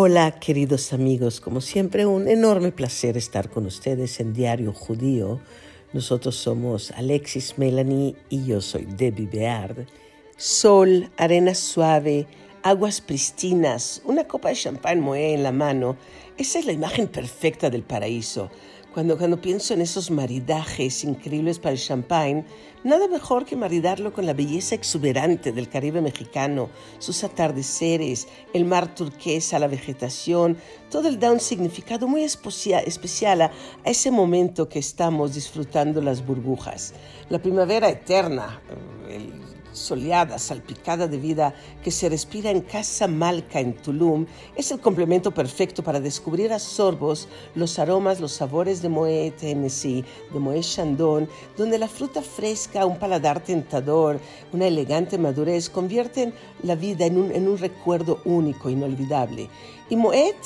Hola queridos amigos, como siempre un enorme placer estar con ustedes en Diario Judío. Nosotros somos Alexis Melanie y yo soy Debbie Beard. Sol, arena suave, aguas pristinas, una copa de champán moe en la mano. Esa es la imagen perfecta del paraíso. Cuando, cuando pienso en esos maridajes increíbles para el champán, nada mejor que maridarlo con la belleza exuberante del Caribe mexicano, sus atardeceres, el mar turquesa, la vegetación, todo el da un significado muy especial a, ese momento que estamos disfrutando las burbujas. La primavera eterna, el soleada, salpicada de vida que se respira en Casa Malca en Tulum es el complemento perfecto para descubrir a sorbos los aromas, los sabores de Moët Tennessee, de Moët Chandon, donde la fruta fresca, un paladar tentador, una elegante madurez convierten la vida en un, en un recuerdo único, inolvidable. Y Moët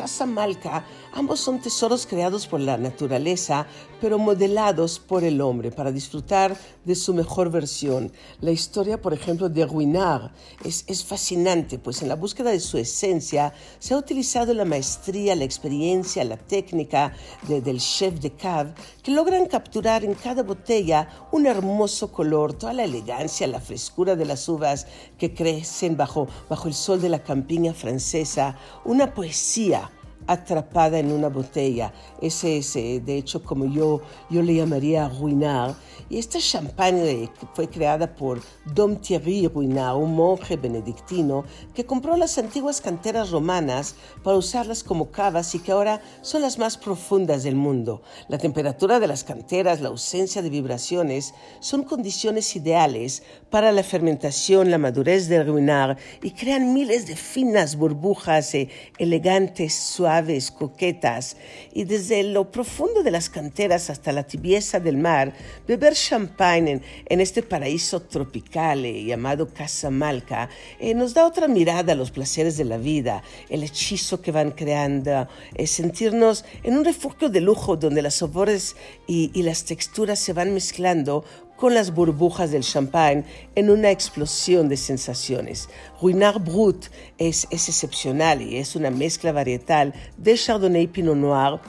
Casa Malca, ambos son tesoros creados por la naturaleza, pero modelados por el hombre para disfrutar de su mejor versión. La historia, por ejemplo, de Ruinard es, es fascinante, pues en la búsqueda de su esencia se ha utilizado la maestría, la experiencia, la técnica del chef de cave, que logran capturar en cada botella un hermoso color, toda la elegancia, la frescura de las uvas que crecen bajo, bajo el sol de la campiña francesa, una poesía atrapada en una botella. Ese es, eh, de hecho, como yo, yo le llamaría Ruinard. Y esta champagne fue creada por Dom Thierry Ruinard, un monje benedictino que compró las antiguas canteras romanas para usarlas como cavas y que ahora son las más profundas del mundo. La temperatura de las canteras, la ausencia de vibraciones son condiciones ideales para la fermentación, la madurez del Ruinard y crean miles de finas burbujas eh, elegantes, suaves coquetas, y desde lo profundo de las canteras hasta la tibieza del mar, beber champagne en, este paraíso tropical eh, llamado Casa Malca eh, nos da otra mirada a los placeres de la vida, el hechizo que van creando, eh, sentirnos en un refugio de lujo donde los sabores y las texturas se van mezclando con las burbujas del champán en una explosión de sensaciones. Ruinard Brut es, es excepcional y es una mezcla varietal de Chardonnay Pinot Noir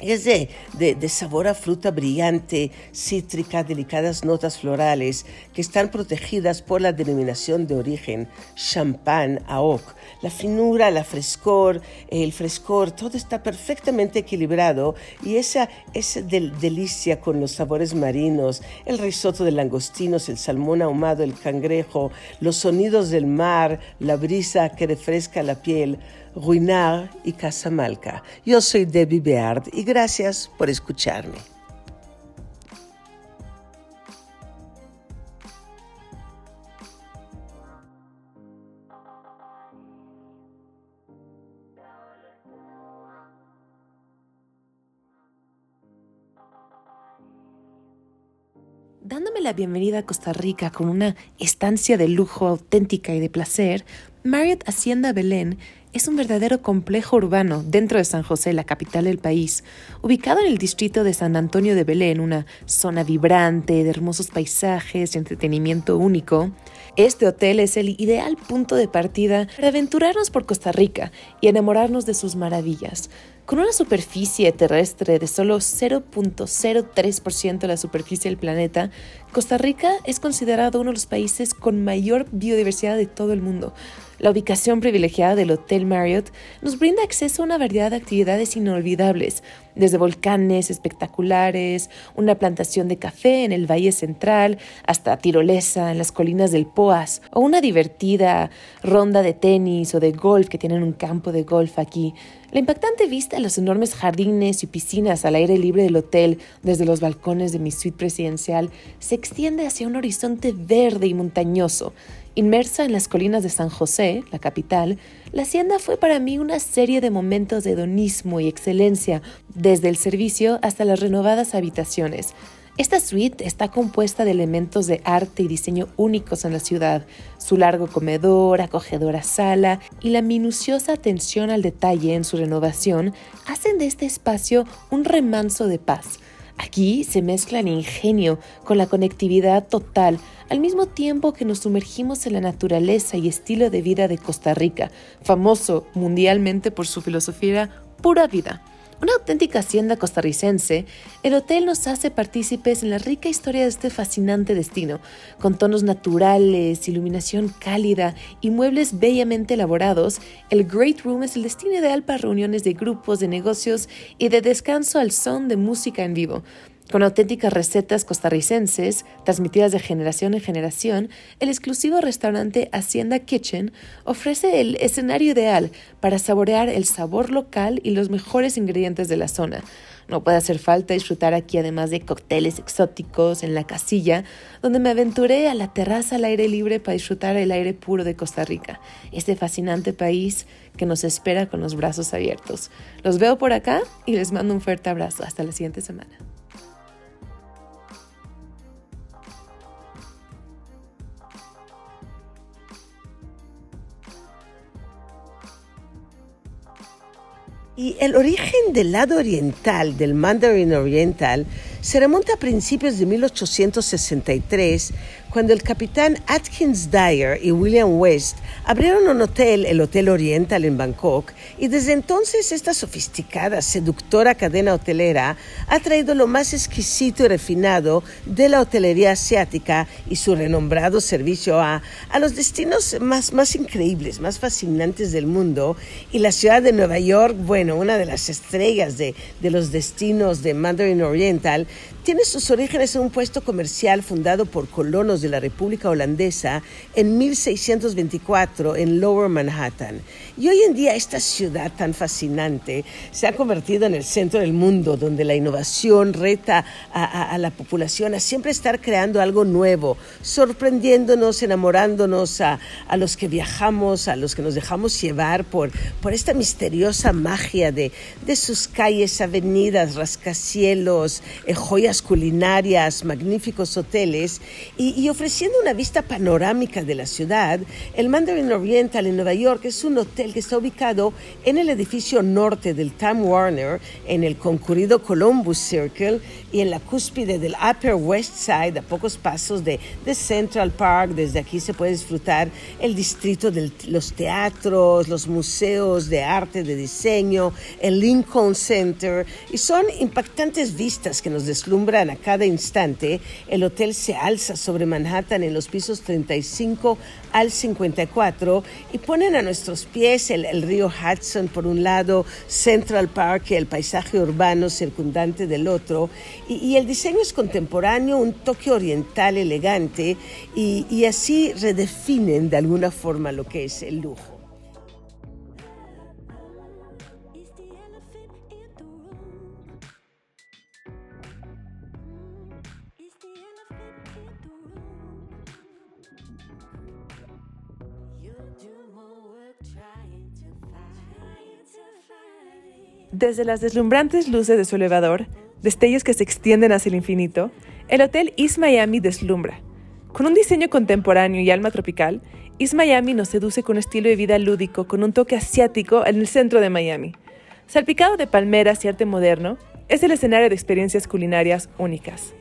es de, de, sabor a fruta brillante, cítrica, delicadas notas florales que están protegidas por la denominación de origen champán AOC. La finura, la frescor, el frescor, todo está perfectamente equilibrado y esa, esa delicia con los sabores marinos, el risotto de langostinos, el salmón ahumado, el cangrejo, los sonidos del mar, la brisa que refresca la piel, Ruinar y Casamalca. Yo soy Debbie Beard y gracias por escucharme. Dándome la bienvenida a Costa Rica con una estancia de lujo auténtica y de placer, Marriott Hacienda Belén es un verdadero complejo urbano dentro de San José, la capital del país, ubicado en el distrito de San Antonio de Belén, una zona vibrante de hermosos paisajes y entretenimiento único. Este hotel es el ideal punto de partida para aventurarnos por Costa Rica y enamorarnos de sus maravillas. Con una superficie terrestre de solo 0.03% de la superficie del planeta, Costa Rica es considerado uno de los países con mayor biodiversidad de todo el mundo. La ubicación privilegiada del Hotel Marriott nos brinda acceso a una variedad de actividades inolvidables, desde volcanes espectaculares, una plantación de café en el Valle Central, hasta tirolesa en las colinas del Poas, o una divertida ronda de tenis o de golf que tienen un campo de golf aquí. La impactante vista de los enormes jardines y piscinas al aire libre del hotel desde los balcones de mi suite presidencial se extiende hacia un horizonte verde y montañoso Inmersa en las colinas de San José, la capital, la hacienda fue para mí una serie de momentos de hedonismo y excelencia, desde el servicio hasta las renovadas habitaciones. Esta suite está compuesta de elementos de arte y diseño únicos en la ciudad. Su largo comedor, acogedora sala y la minuciosa atención al detalle en su renovación hacen de este espacio un remanso de paz Aquí se mezcla el ingenio con la conectividad total, al mismo tiempo que nos sumergimos en la naturaleza y estilo de vida de Costa Rica, famoso mundialmente por su filosofía pura vida. Una auténtica hacienda costarricense, el hotel nos hace partícipes en la rica historia de este fascinante destino, con tonos naturales, iluminación cálida y muebles bellamente elaborados. El Great Room es el destino ideal para reuniones de grupos, de negocios y de descanso al son de música en vivo. Con auténticas recetas costarricenses transmitidas de generación en generación, el exclusivo restaurante Hacienda Kitchen ofrece el escenario ideal para saborear el sabor local y los mejores ingredientes de la zona. No puede hacer falta disfrutar aquí además de cócteles exóticos en la casilla, donde me aventuré a la terraza al aire libre para disfrutar el aire puro de Costa Rica, este fascinante país que nos espera con los brazos abiertos. Los veo por acá y les mando un fuerte abrazo. Hasta la siguiente semana. Y el origen del lado oriental del Mandarin Oriental se remonta a principios de 1863 cuando el capitán Atkins Dyer y William West abrieron un hotel, el Hotel Oriental en Bangkok, y desde entonces esta sofisticada, seductora cadena hotelera ha traído lo más exquisito y refinado de la hotelería asiática y su renombrado servicio a, a los destinos más, más increíbles, más fascinantes del mundo. Y la ciudad de Nueva York, bueno, una de las estrellas de, de los destinos de Mandarin Oriental, tiene sus orígenes en un puesto comercial fundado por colonos de la República Holandesa en 1624 en Lower Manhattan. Y hoy en día esta ciudad tan fascinante se ha convertido en el centro del mundo, donde la innovación reta a, la población a siempre estar creando algo nuevo, sorprendiéndonos, enamorándonos a, los que viajamos, a los que nos dejamos llevar por, por esta misteriosa magia de, de sus calles, avenidas, rascacielos, eh, joyas culinarias, magníficos hoteles. Y, ofreciendo una vista panorámica de la ciudad, el Mandarin Oriental en Nueva York es un hotel que está ubicado en el edificio norte del Time Warner, en el concurrido Columbus Circle y en la cúspide del Upper West Side, a pocos pasos de, de Central Park. Desde aquí se puede disfrutar el distrito de los teatros, los museos de arte, de diseño, el Lincoln Center y son impactantes vistas que nos deslumbran a cada instante, el hotel se alza sobre Manhattan en los pisos 35 al 54 y ponen a nuestros pies el, río Hudson por un lado, Central Park el paisaje urbano circundante del otro. Y, el diseño es contemporáneo, un toque oriental elegante y, y así redefinen de alguna forma lo que es el lujo. Desde las deslumbrantes luces de su elevador, destellos que se extienden hacia el infinito, el Hotel East Miami deslumbra. Con un diseño contemporáneo y alma tropical, East Miami nos seduce con un estilo de vida lúdico con un toque asiático en el centro de Miami. Salpicado de palmeras y arte moderno, es el escenario de experiencias culinarias únicas.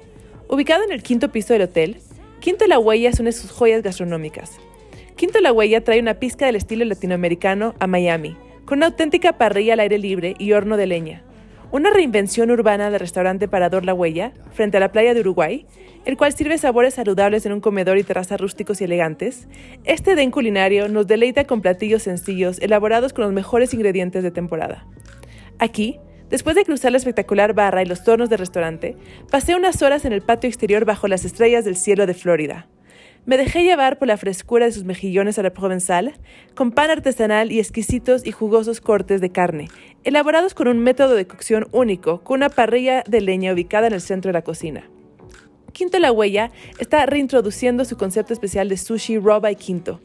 Ubicado en el quinto piso del hotel, Quinto La Huella es una de sus joyas gastronómicas. Quinto La Huella trae una pizca del estilo latinoamericano a Miami, con una auténtica parrilla al aire libre y horno de leña. Una reinvención urbana del restaurante Parador La Huella, frente a la playa de Uruguay, el cual sirve sabores saludables en un comedor y terraza rústicos y elegantes, este den culinario nos deleita con platillos sencillos elaborados con los mejores ingredientes de temporada. Aquí, después de cruzar la espectacular barra y los tornos del restaurante, pasé unas horas en el patio exterior bajo las estrellas del cielo de Florida. Me dejé llevar por la frescura de sus mejillones a la provenzal, con pan artesanal y exquisitos y jugosos cortes de carne, elaborados con un método de cocción único, con una parrilla de leña ubicada en el centro de la cocina. Quinto La Huella está reintroduciendo su concepto especial de sushi Roba y Quinto.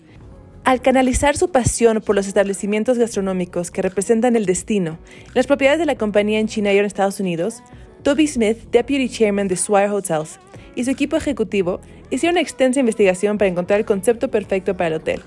Al canalizar su pasión por los establecimientos gastronómicos que representan el destino, las propiedades de la compañía en China y en Estados Unidos, Toby Smith, Deputy Chairman de Swire Hotels, y su equipo ejecutivo hicieron una extensa investigación para encontrar el concepto perfecto para el hotel.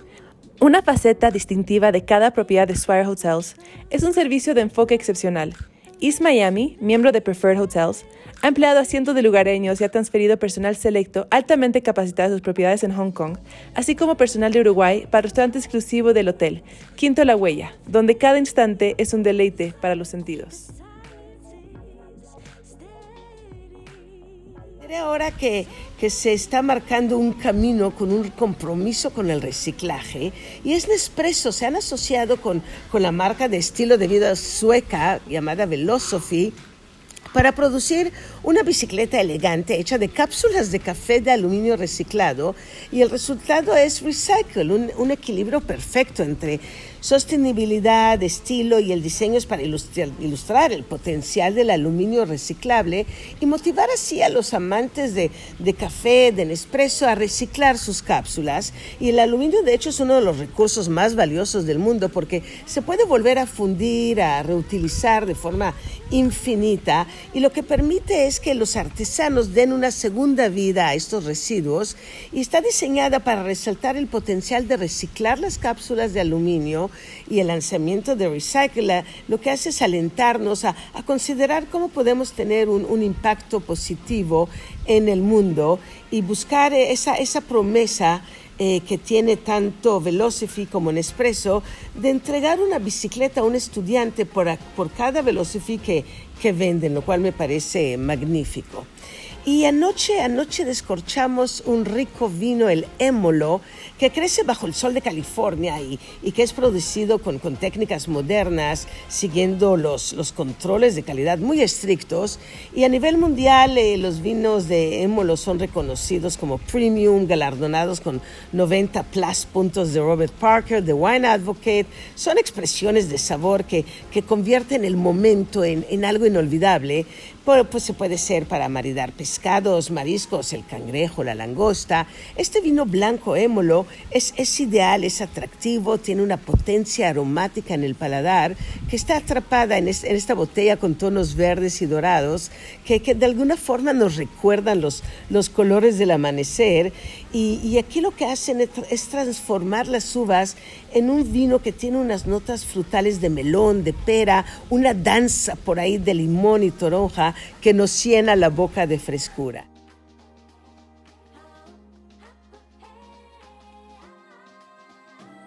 Una faceta distintiva de cada propiedad de Swire Hotels es un servicio de enfoque excepcional, East Miami, miembro de Preferred Hotels, ha empleado a cientos de lugareños y ha transferido personal selecto altamente capacitado a sus propiedades en Hong Kong, así como personal de Uruguay para el restaurante exclusivo del hotel, Quinto La Huella, donde cada instante es un deleite para los sentidos. Ahora que, que, se está marcando un camino con un compromiso con el reciclaje y es Nespresso, se han asociado con, con la marca de estilo de vida sueca llamada Velocity para producir una bicicleta elegante hecha de cápsulas de café de aluminio reciclado y el resultado es Recycle, un, un equilibrio perfecto entre Sostenibilidad, estilo y el diseño es para ilustrar, el potencial del aluminio reciclable y motivar así a los amantes de, de café, de Nespresso, a reciclar sus cápsulas. Y el aluminio, de hecho, es uno de los recursos más valiosos del mundo porque se puede volver a fundir, a reutilizar de forma infinita y lo que permite es que los artesanos den una segunda vida a estos residuos y está diseñada para resaltar el potencial de reciclar las cápsulas de aluminio y el lanzamiento de Recycle lo que hace es alentarnos a, considerar cómo podemos tener un, impacto positivo en el mundo y buscar esa, esa promesa eh, que tiene tanto Velocity como Nespresso de entregar una bicicleta a un estudiante por, por cada Velocity que, que venden, lo cual me parece magnífico. Y anoche, anoche descorchamos un rico vino, el émolo, que crece bajo el sol de California y, y que es producido con, con técnicas modernas, siguiendo los, los, controles de calidad muy estrictos. Y a nivel mundial, eh, los vinos de émolo son reconocidos como premium, galardonados con 90 plus puntos de Robert Parker, de Wine Advocate. Son expresiones de sabor que, que convierten el momento en, en algo inolvidable pues se puede ser para maridar pescados, mariscos, el cangrejo, la langosta. Este vino blanco émolo es, ideal, es atractivo, tiene una potencia aromática en el paladar que está atrapada en, esta botella con tonos verdes y dorados que, de alguna forma nos recuerdan los, colores del amanecer. Y, aquí lo que hacen es transformar las uvas en un vino que tiene unas notas frutales de melón, de pera, una danza por ahí de limón y toronja que nos llena la boca de frescura.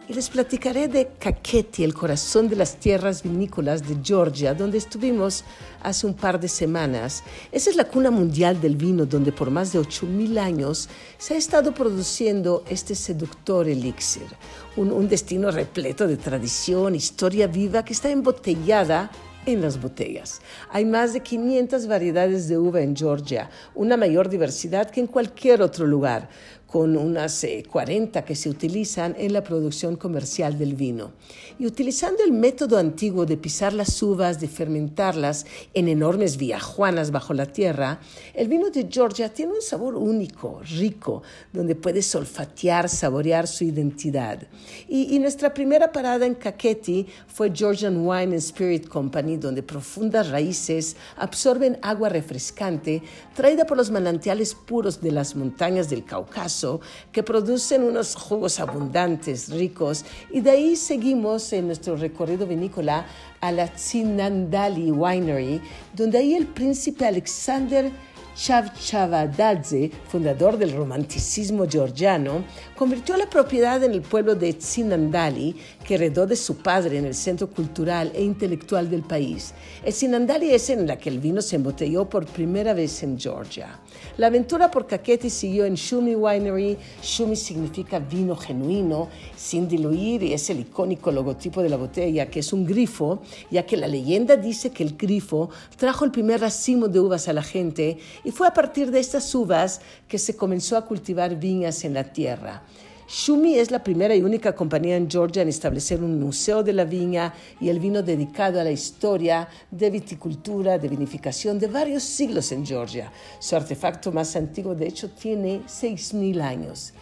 Y les platicaré de Kakheti, el corazón de las tierras vinícolas de Georgia, donde estuvimos hace un par de semanas. Esa es la cuna mundial del vino, donde por más de 8.000 años se ha estado produciendo este seductor elixir, un, un destino repleto de tradición, historia viva que está embotellada en las botellas. Hay más de 500 variedades de uva en Georgia, una mayor diversidad que en cualquier otro lugar con unas 40 eh, que se utilizan en la producción comercial del vino. Y utilizando el método antiguo de pisar las uvas, de fermentarlas en enormes viajuanas bajo la tierra, el vino de Georgia tiene un sabor único, rico, donde puedes olfatear, saborear su identidad. Y, y nuestra primera parada en Kakheti fue Georgian Wine and Spirit Company, donde profundas raíces absorben agua refrescante traída por los manantiales puros de las montañas del Cáucaso que producen unos jugos abundantes, ricos, y de ahí seguimos en nuestro recorrido vinícola a la Tsinandali Winery, donde ahí el príncipe Alexander Chavchavadadze, fundador del romanticismo georgiano, convirtió la propiedad en el pueblo de Tsinandali, que heredó de su padre en el centro cultural e intelectual del país. Tsinandali es en la que el vino se embotelló por primera vez en Georgia. La aventura por Kakheti siguió en Shumi Winery. Shumi significa vino genuino, sin diluir, y es el icónico logotipo de la botella, que es un grifo, ya que la leyenda dice que el grifo trajo el primer racimo de uvas a la gente y fue a partir de estas uvas que se comenzó a cultivar viñas en la tierra. Shumi es la primera y única compañía en Georgia en establecer un museo de la viña y el vino dedicado a la historia de viticultura, de vinificación de varios siglos en Georgia. Su artefacto más antiguo, de hecho, tiene 6.000 años.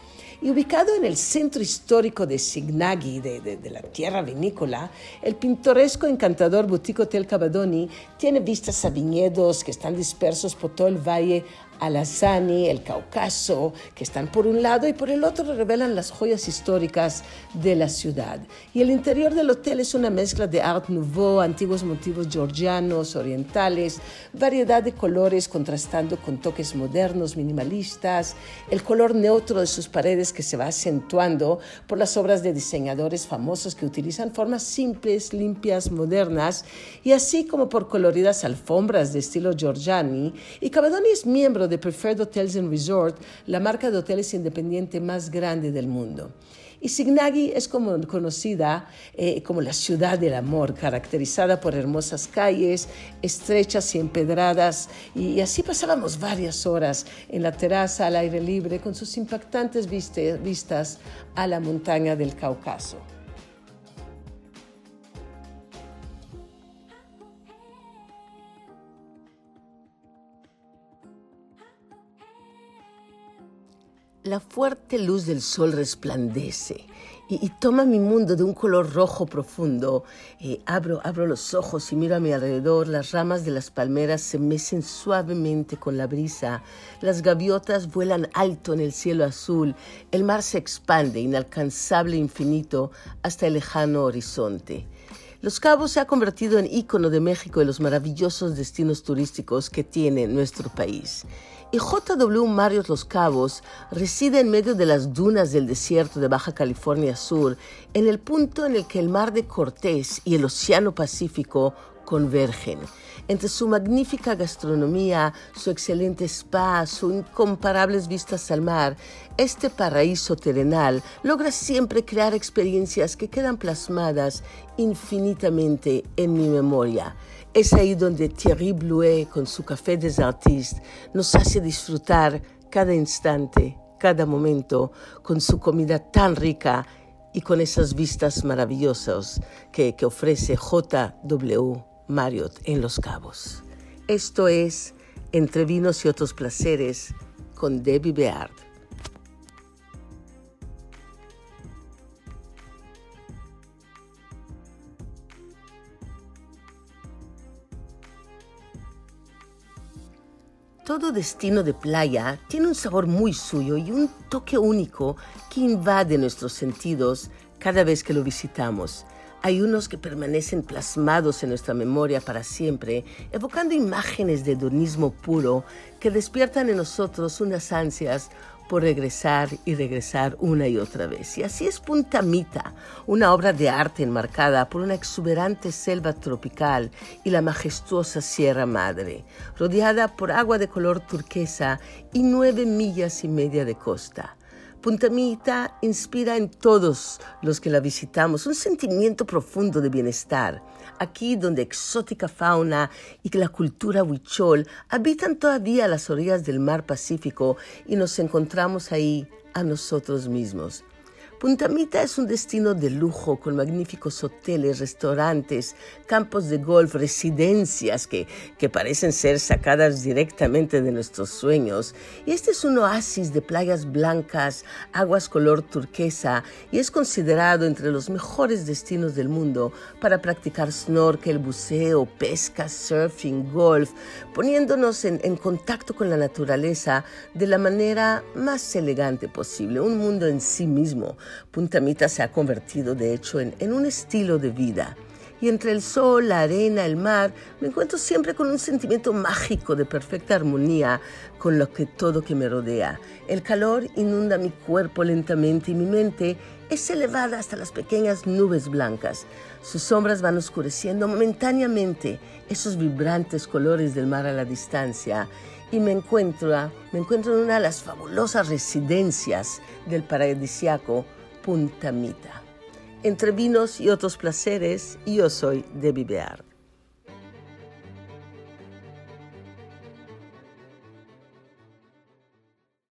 Y ubicado en el centro histórico de Signagi, de, la tierra vinícola, el pintoresco encantador Boutique Hotel Cavadoni tiene vistas a viñedos que están dispersos por todo el valle Alazani, el Cáucaso, que están por un lado y por el otro revelan las joyas históricas de la ciudad. Y el interior del hotel es una mezcla de Art Nouveau, antiguos motivos georgianos, orientales, variedad de colores contrastando con toques modernos, minimalistas, el color neutro de sus paredes que se va acentuando por las obras de diseñadores famosos que utilizan formas simples, limpias, modernas, y así como por coloridas alfombras de estilo Giorgiani. Y Cavadoni es miembro de Preferred Hotels and Resort, la marca de hoteles independiente más grande del mundo. Y Signagi es como conocida eh, como la ciudad del amor, caracterizada por hermosas calles, estrechas y empedradas. Y, así pasábamos varias horas en la terraza al aire libre con sus impactantes vistas a la montaña del Cáucaso. La fuerte luz del sol resplandece y, toma mi mundo de un color rojo profundo. Eh, abro, abro los ojos y miro a mi alrededor. Las ramas de las palmeras se mecen suavemente con la brisa. Las gaviotas vuelan alto en el cielo azul. El mar se expande, inalcanzable e infinito, hasta el lejano horizonte. Los Cabos se ha convertido en ícono de México y los maravillosos destinos turísticos que tiene nuestro país y J.W. Marriott Los Cabos reside en medio de las dunas del desierto de Baja California Sur, en el punto en el que el mar de Cortés y el Océano Pacífico convergen. Entre su magnífica gastronomía, su excelente spa, sus incomparables vistas al mar, este paraíso terrenal logra siempre crear experiencias que quedan plasmadas infinitamente en mi memoria. Es ahí donde Thierry Blouet, con su Café des Artistes, nos hace disfrutar cada instante, cada momento, con su comida tan rica y con esas vistas maravillosas que, que ofrece JW Marriott en Los Cabos. Esto es Entre Vinos y Otros Placeres con Debbie Beard. Todo destino de playa tiene un sabor muy suyo y un toque único que invade nuestros sentidos cada vez que lo visitamos. Hay unos que permanecen plasmados en nuestra memoria para siempre, evocando imágenes de hedonismo puro que despiertan en nosotros unas ansias por regresar y regresar una y otra vez. Y así es Punta Mita, una obra de arte enmarcada por una exuberante selva tropical y la majestuosa Sierra Madre, rodeada por agua de color turquesa y nueve millas y media de costa. Punta Mita inspira en todos los que la visitamos un sentimiento profundo de bienestar. Aquí donde exótica fauna y la cultura huichol habitan todavía las orillas del mar Pacífico y nos encontramos ahí a nosotros mismos. Punta Mita es un destino de lujo con magníficos hoteles, restaurantes, campos de golf, residencias que, que parecen ser sacadas directamente de nuestros sueños. Y este es un oasis de playas blancas, aguas color turquesa y es considerado entre los mejores destinos del mundo para practicar snorkel, buceo, pesca, surfing, golf, poniéndonos en, en contacto con la naturaleza de la manera más elegante posible, un mundo en sí mismo Punta Mita se ha convertido, de hecho, en, en un estilo de vida. Y entre el sol, la arena, el mar, me encuentro siempre con un sentimiento mágico de perfecta armonía con lo que todo que me rodea. El calor inunda mi cuerpo lentamente y mi mente es elevada hasta las pequeñas nubes blancas. Sus sombras van oscureciendo momentáneamente esos vibrantes colores del mar a la distancia y me encuentro, me encuentro en una de las fabulosas residencias del paradisiaco Punta Mita. Entre vinos y otros placeres, yo soy Debbie Beard.